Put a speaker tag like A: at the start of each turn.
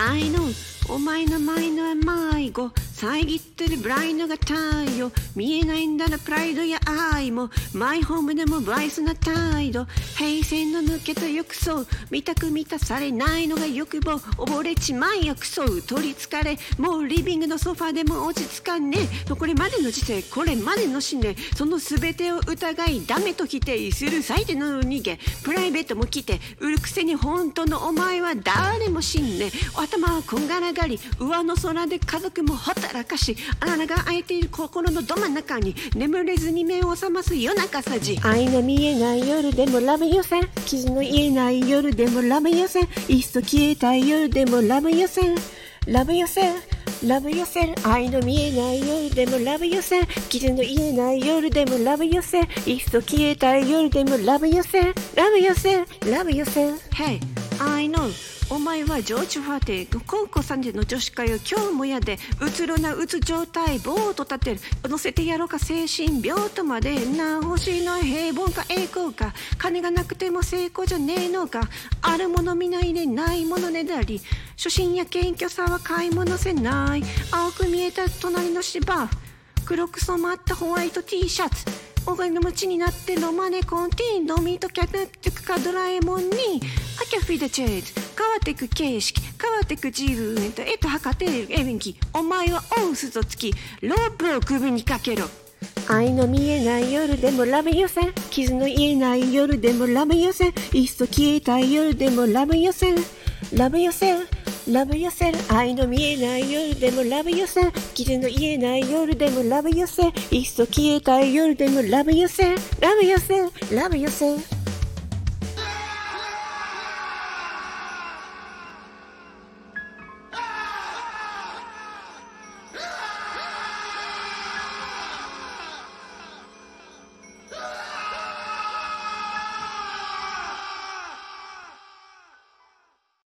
A: I know お前の前のは迷子遮ってるブラインドが太陽。見えないんだなプライドや愛も。マイホームでもバイスな態度。平線の抜けた欲想。見たく満たされないのが欲望。溺れちまいよクソ。取りつかれ。もうリビングのソファでも落ち着かんねこれまでの時世これまでの死ね。その全てを疑いダメと否定する最低の逃げ。プライベートも来て売るくせに本当のお前は誰も死んね頭はこんがらがり上の空で家族もほったらかし穴が開いている心のど真ん中に眠れずに目を覚ます夜中さじ。愛の見えない夜でもラブ予選。傷の言えない夜でもラブ予選。いっそ消えたい夜でもラブ予選。ラブ予選。ラブ予選。愛の見えない夜でもラブ予選。傷の言えない夜でもラブ予選。いっそ消えたい夜でもラブ予選。ラブ予選。ラブ予選。Hey I know お前はジョージ・ファーティ高校3年の女子会を今日もやでうつろなうつ状態ボート立てる乗せてやろうか精神病とまでな欲しいの平凡か栄光か金がなくても成功じゃねえのかあるもの見ないでないものねだり初心や謙虚さは買い物せない。青く見えた隣の芝黒く染まったホワイト T シャツお金のちになってロマネコンティーノミートキャットかドラえもんにキャフィーダチェーズ変わっていく形式変わっていく自分とえと測っている演技お前はオンスとつきロープを首にかけろ。愛の見えない夜でもラブ予選傷の言えない夜でもラブ予選いっそ消えたい夜でもラブ予選ラブ予選ラブ寄せる愛の見えない夜でもラブ寄せ傷の言えない夜でもラブ寄せいっそ消えたい夜でもラブ寄せラブ寄せラブ寄せ